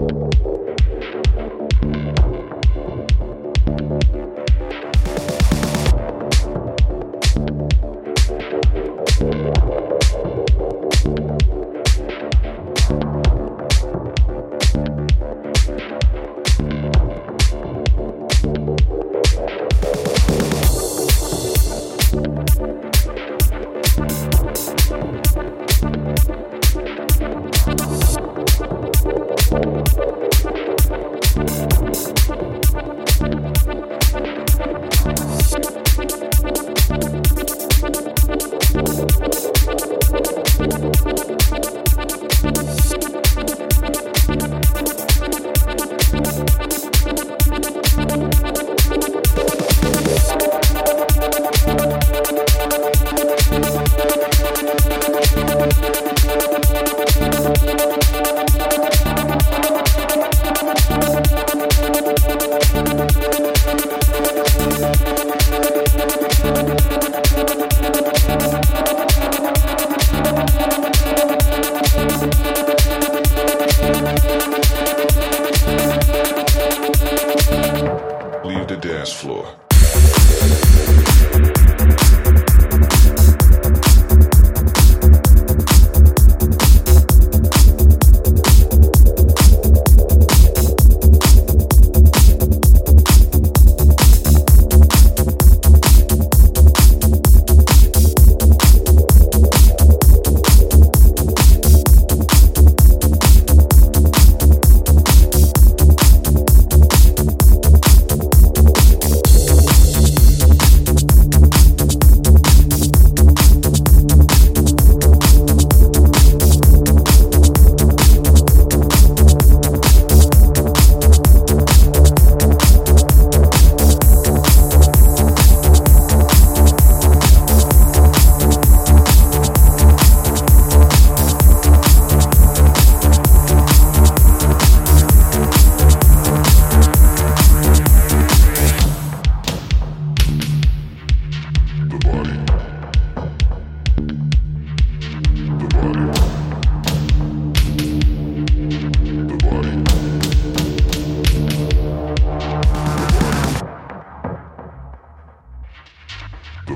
you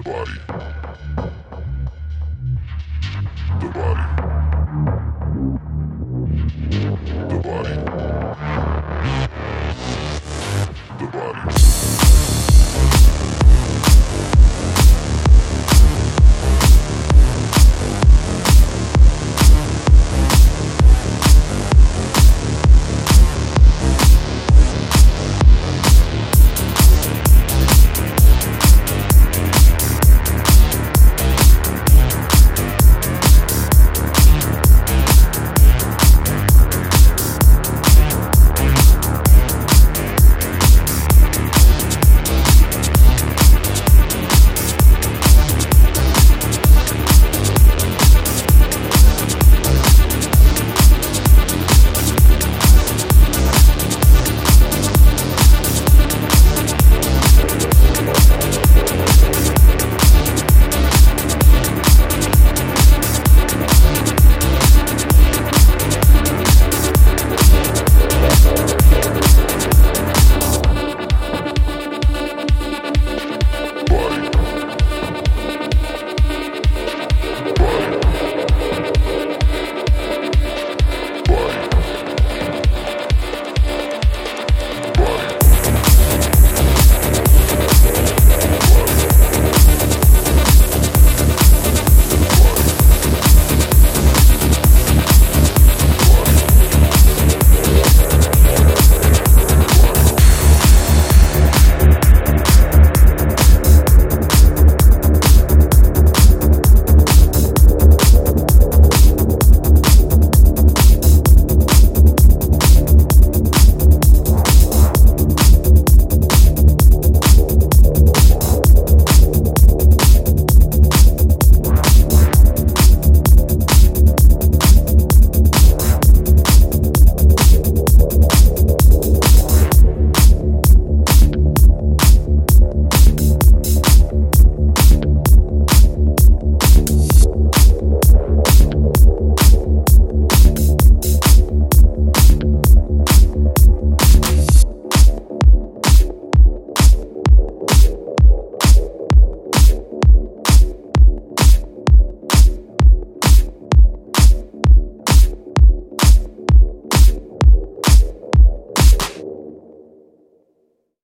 Body.